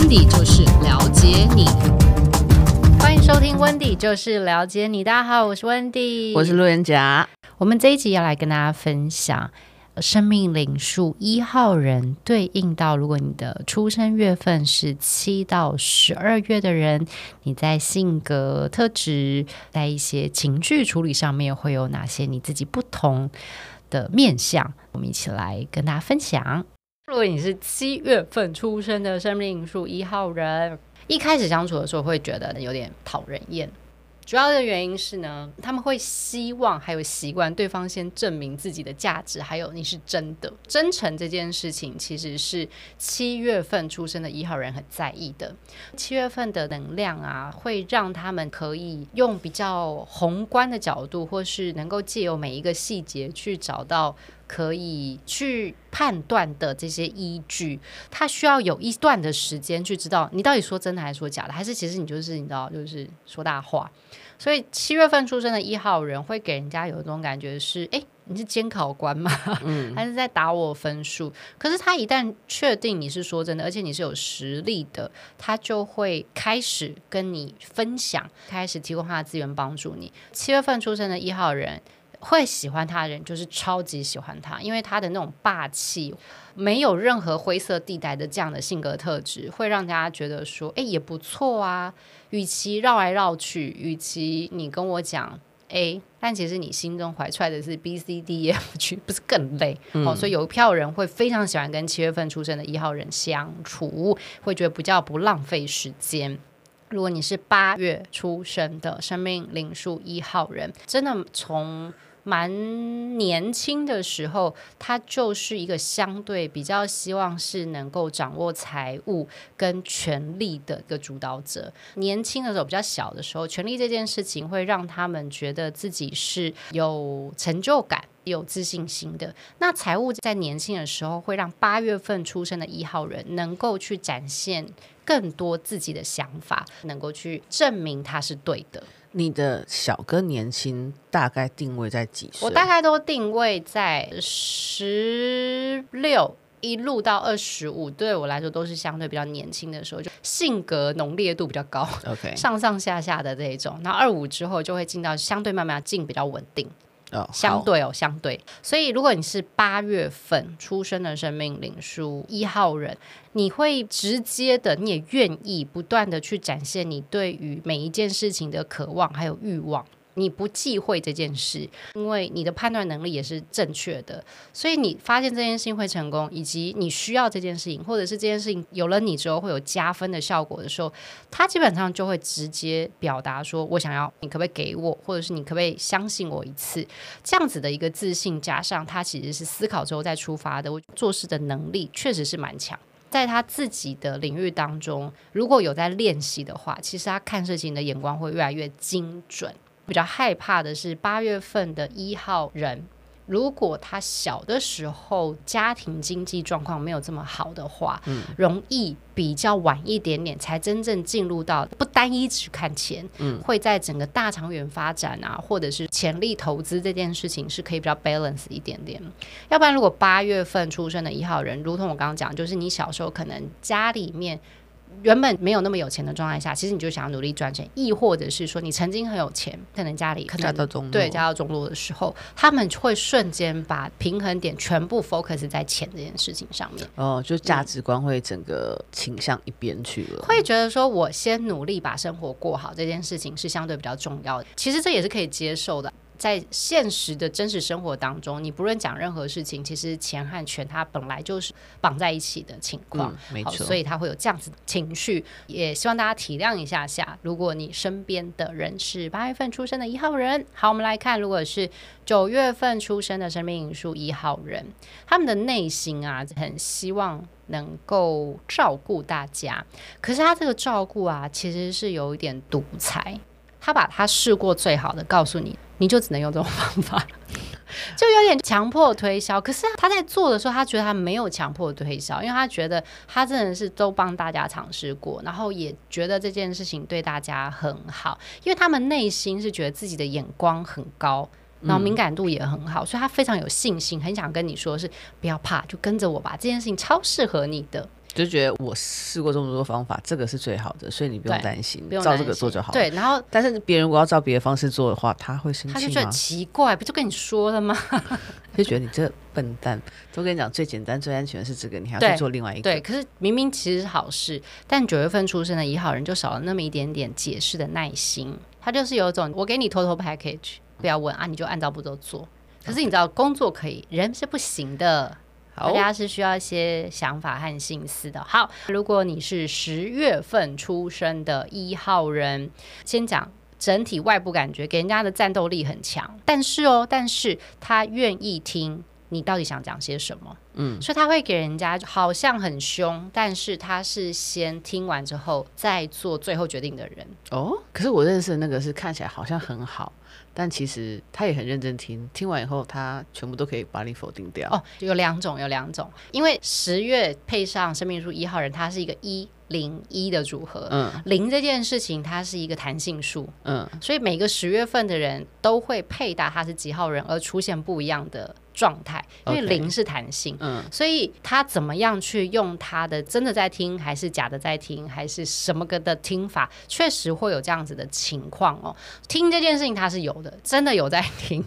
温迪就是了解你，欢迎收听温迪就是了解你。大家好，我是温迪，我是路人甲。我们这一集要来跟大家分享生命灵数一号人对应到，如果你的出生月份是七到十二月的人，你在性格特质，在一些情绪处理上面会有哪些你自己不同的面相？我们一起来跟大家分享。如果你是七月份出生的生命数一号人，一开始相处的时候会觉得有点讨人厌。主要的原因是呢，他们会希望还有习惯对方先证明自己的价值，还有你是真的真诚这件事情，其实是七月份出生的一号人很在意的。七月份的能量啊，会让他们可以用比较宏观的角度，或是能够借由每一个细节去找到可以去判断的这些依据。他需要有一段的时间去知道你到底说真的还是说假的，还是其实你就是你知道就是说大话。所以七月份出生的一号人会给人家有一种感觉是，哎，你是监考官吗？嗯，还是在打我分数？可是他一旦确定你是说真的，而且你是有实力的，他就会开始跟你分享，开始提供他的资源帮助你。七月份出生的一号人。会喜欢他的人就是超级喜欢他，因为他的那种霸气，没有任何灰色地带的这样的性格特质，会让大家觉得说，哎，也不错啊。与其绕来绕去，与其你跟我讲 A，但其实你心中怀揣的是 B、C、D、E、F、G，不是更累？嗯、哦，所以有一票人会非常喜欢跟七月份出生的一号人相处，会觉得比较不浪费时间。如果你是八月出生的生命灵数一号人，真的从蛮年轻的时候，他就是一个相对比较希望是能够掌握财务跟权力的一个主导者。年轻的时候，比较小的时候，权力这件事情会让他们觉得自己是有成就感、有自信心的。那财务在年轻的时候，会让八月份出生的一号人能够去展现更多自己的想法，能够去证明他是对的。你的小跟年轻大概定位在几岁？我大概都定位在十六一路到二十五，对我来说都是相对比较年轻的时候，就性格浓烈度比较高，OK，上上下下的这一种。然后二五之后就会进到相对慢慢进比较稳定。哦，相对哦，相对。所以，如果你是八月份出生的生命灵数一号人，你会直接的，你也愿意不断的去展现你对于每一件事情的渴望还有欲望。你不忌讳这件事，因为你的判断能力也是正确的，所以你发现这件事情会成功，以及你需要这件事情，或者是这件事情有了你之后会有加分的效果的时候，他基本上就会直接表达说：“我想要，你可不可以给我，或者是你可不可以相信我一次？”这样子的一个自信，加上他其实是思考之后再出发的，我做事的能力确实是蛮强，在他自己的领域当中，如果有在练习的话，其实他看事情的眼光会越来越精准。比较害怕的是八月份的一号人，如果他小的时候家庭经济状况没有这么好的话，嗯，容易比较晚一点点才真正进入到不单一只看钱，嗯，会在整个大长远发展啊，或者是潜力投资这件事情是可以比较 balance 一点点。要不然，如果八月份出生的一号人，如同我刚刚讲，就是你小时候可能家里面。原本没有那么有钱的状态下，其实你就想要努力赚钱，亦或者是说你曾经很有钱，可能家里可能家道中落，对，家到中落的时候，他们会瞬间把平衡点全部 focus 在钱这件事情上面。哦，就价值观会整个倾向一边去了，会觉得说我先努力把生活过好这件事情是相对比较重要的。其实这也是可以接受的。在现实的真实生活当中，你不论讲任何事情，其实钱和权它本来就是绑在一起的情况，嗯，没错，所以他会有这样子的情绪。也希望大家体谅一下下，如果你身边的人是八月份出生的一号人，好，我们来看，如果是九月份出生的生命因数一号人，他们的内心啊，很希望能够照顾大家，可是他这个照顾啊，其实是有一点独裁。他把他试过最好的告诉你，你就只能用这种方法，就有点强迫推销。可是他在做的时候，他觉得他没有强迫推销，因为他觉得他真的是都帮大家尝试过，然后也觉得这件事情对大家很好，因为他们内心是觉得自己的眼光很高，然后敏感度也很好，所以他非常有信心，很想跟你说是不要怕，就跟着我吧，这件事情超适合你的。就觉得我试过这么多方法，这个是最好的，所以你不用担心，不用照这个做就好了。对，然后但是别人如果要照别的方式做的话，他会生气吗？他就觉得奇怪，不就跟你说了吗？就觉得你这笨蛋，都跟你讲最简单、最安全的是这个，你还要去做另外一个。对，对，可是明明其实是好事，但九月份出生的一号人就少了那么一点点解释的耐心。他就是有一种我给你 total package，不要问啊，你就按照步骤做。可是你知道，工作可以，人是不行的。大家是需要一些想法和心思的。好，如果你是十月份出生的一号人，先讲整体外部感觉，给人家的战斗力很强。但是哦，但是他愿意听你到底想讲些什么。嗯，所以他会给人家好像很凶，但是他是先听完之后再做最后决定的人。哦，可是我认识的那个是看起来好像很好。但其实他也很认真听，听完以后他全部都可以把你否定掉。哦，有两种，有两种，因为十月配上生命数一号人，他是一个一零一的组合。嗯，零这件事情它是一个弹性数。嗯，所以每个十月份的人都会配搭他是几号人而出现不一样的状态，因为零是弹性，嗯，所以他怎么样去用他的真的在听，还是假的在听，还是什么个的听法，确实会有这样子的情况哦。听这件事情他是有的，真的有在听。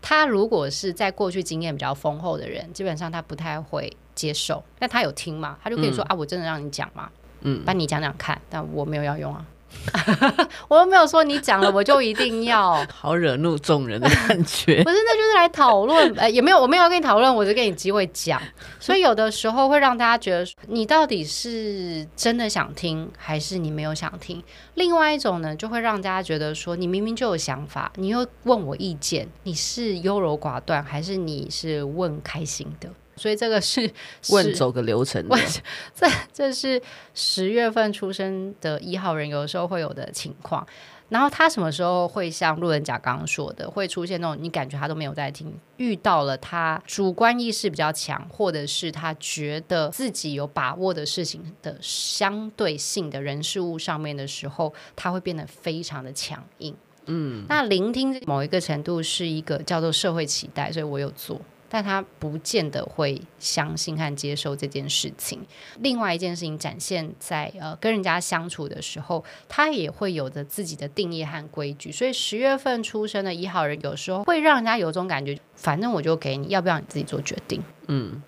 他如果是在过去经验比较丰厚的人，基本上他不太会接受，但他有听嘛，他就可以说、嗯、啊，我真的让你讲嘛，嗯，帮你讲讲看，但我没有要用啊。我又没有说你讲了我就一定要，好惹怒众人的感觉。不是，那就是来讨论，呃，也没有，我没有要跟你讨论，我就给你机会讲。所以有的时候会让大家觉得，你到底是真的想听，还是你没有想听？另外一种呢，就会让大家觉得说，你明明就有想法，你又问我意见，你是优柔寡断，还是你是问开心的？所以这个 是问走个流程的，这这是十月份出生的一号人有的时候会有的情况。然后他什么时候会像路人甲刚刚说的，会出现那种你感觉他都没有在听，遇到了他主观意识比较强，或者是他觉得自己有把握的事情的相对性的人事物上面的时候，他会变得非常的强硬。嗯，那聆听某一个程度是一个叫做社会期待，所以我有做。但他不见得会相信和接受这件事情。另外一件事情展现在呃跟人家相处的时候，他也会有着自己的定义和规矩。所以十月份出生的一号人，有时候会让人家有种感觉，反正我就给你，要不要你自己做决定？嗯。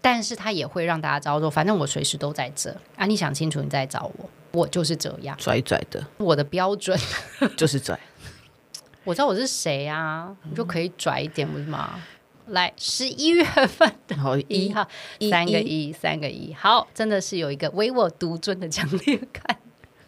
但是他也会让大家知道说，反正我随时都在这啊，你想清楚你再找我，我就是这样拽拽的，我的标准就是拽。我知道我是谁啊，你就可以拽一点，不是吗？来，十一月份的一号，三个一，三个一，好，真的是有一个唯我独尊的强烈感，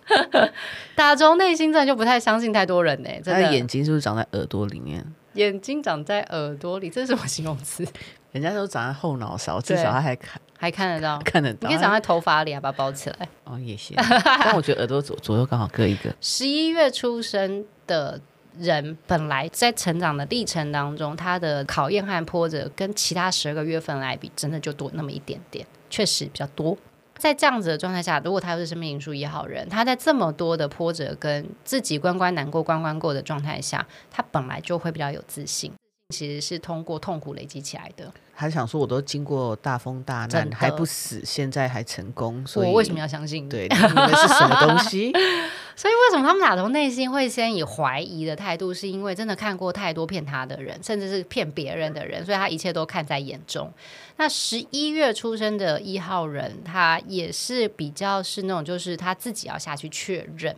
打从内心真的就不太相信太多人呢。他的眼睛是不是长在耳朵里面？眼睛长在耳朵里，这是什么形容词？人家都长在后脑勺，至少他还看，还看得到，看得到。你可以长在头发里，把它包起来。哦，也行。但我觉得耳朵左左右刚好各一个。十一月出生的。人本来在成长的历程当中，他的考验和波折跟其他十二个月份来比，真的就多那么一点点，确实比较多。在这样子的状态下，如果他又是生命灵数一号人，他在这么多的波折跟自己关关难过关关过的状态下，他本来就会比较有自信。其实是通过痛苦累积起来的。还想说，我都经过大风大难还不死，现在还成功，所以我为什么要相信？对，你们是什么东西？所以为什么他们俩从内心会先以怀疑的态度？是因为真的看过太多骗他的人，甚至是骗别人的人，所以他一切都看在眼中。那十一月出生的一号人，他也是比较是那种，就是他自己要下去确认。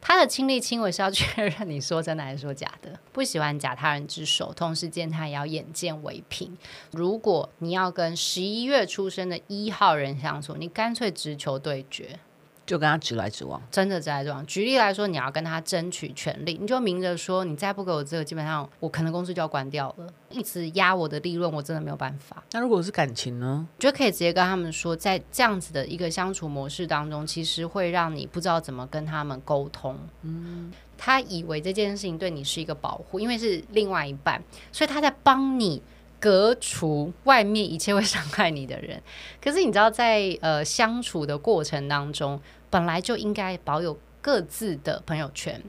他的亲力亲为是要确认你说真的还是说假的，不喜欢假他人之手，同时见他也要眼见为凭。如果你要跟十一月出生的一号人相处，你干脆直球对决。就跟他直来直往，真的直来直往。举例来说，你要跟他争取权利，你就明着说，你再不给我这个，基本上我可能公司就要关掉了。一直压我的利润，我真的没有办法。那如果是感情呢？就可以直接跟他们说，在这样子的一个相处模式当中，其实会让你不知道怎么跟他们沟通。嗯，他以为这件事情对你是一个保护，因为是另外一半，所以他在帮你革除外面一切会伤害你的人。可是你知道在，在呃相处的过程当中，本来就应该保有各自的朋友圈。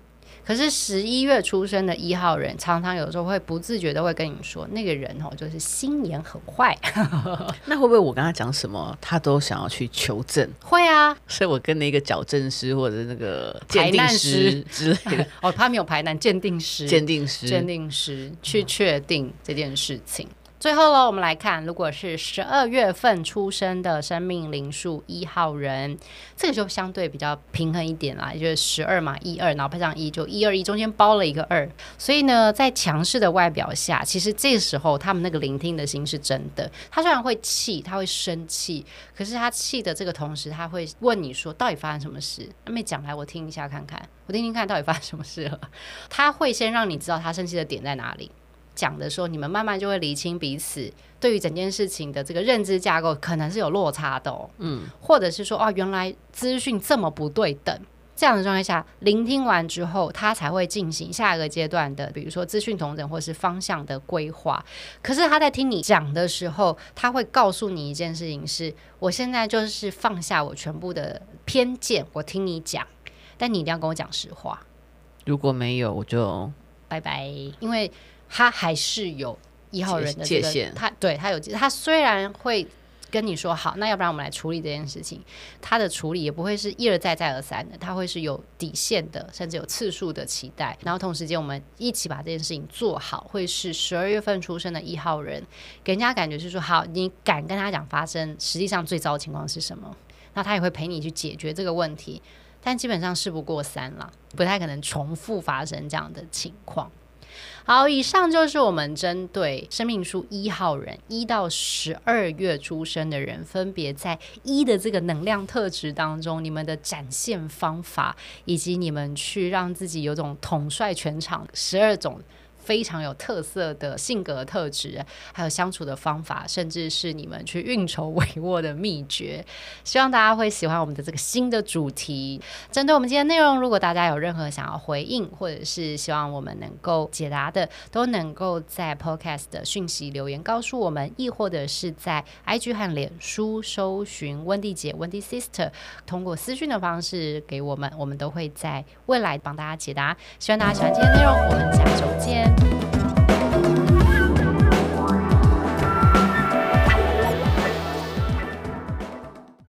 可是十一月出生的一号人，常常有时候会不自觉的会跟你说，那个人哦，就是心眼很坏。那会不会我跟他讲什么，他都想要去求证？会啊，所以我跟那个矫正师或者那个鉴定师之类的，哦，他没有排难，鉴定师，鉴定师，鉴定师去确定这件事情。最后喽，我们来看，如果是十二月份出生的生命灵数一号人，这个就相对比较平衡一点啦，也就是十二嘛，一二，然后配上一，就一二一，中间包了一个二。所以呢，在强势的外表下，其实这时候他们那个聆听的心是真的。他虽然会气，他会生气，可是他气的这个同时，他会问你说，到底发生什么事？他没讲来，我听一下看看，我听听看到底发生什么事了。他会先让你知道他生气的点在哪里。讲的时候，你们慢慢就会理清彼此对于整件事情的这个认知架构，可能是有落差的哦。嗯，或者是说，哦，原来资讯这么不对等，这样的状态下，聆听完之后，他才会进行下一个阶段的，比如说资讯同等或是方向的规划。可是他在听你讲的时候，他会告诉你一件事情是：我现在就是放下我全部的偏见，我听你讲，但你一定要跟我讲实话。如果没有，我就拜拜，因为。他还是有一号人的、这个、界限，他对他有他虽然会跟你说好，那要不然我们来处理这件事情，他的处理也不会是一而再再而三的，他会是有底线的，甚至有次数的期待。然后同时间我们一起把这件事情做好，会是十二月份出生的一号人，给人家感觉是说好，你敢跟他讲发生实际上最糟的情况是什么，那他也会陪你去解决这个问题，但基本上事不过三了，不太可能重复发生这样的情况。好，以上就是我们针对生命书一号人一到十二月出生的人，分别在一的这个能量特质当中，你们的展现方法，以及你们去让自己有种统帅全场十二种。非常有特色的性格特质，还有相处的方法，甚至是你们去运筹帷幄的秘诀。希望大家会喜欢我们的这个新的主题。针对我们今天内容，如果大家有任何想要回应，或者是希望我们能够解答的，都能够在 Podcast 的讯息留言告诉我们，亦或者是在 IG 和脸书搜寻温蒂姐、温蒂 Sister，通过私讯的方式给我们，我们都会在未来帮大家解答。希望大家喜欢今天内容，我们下周见。Thank you.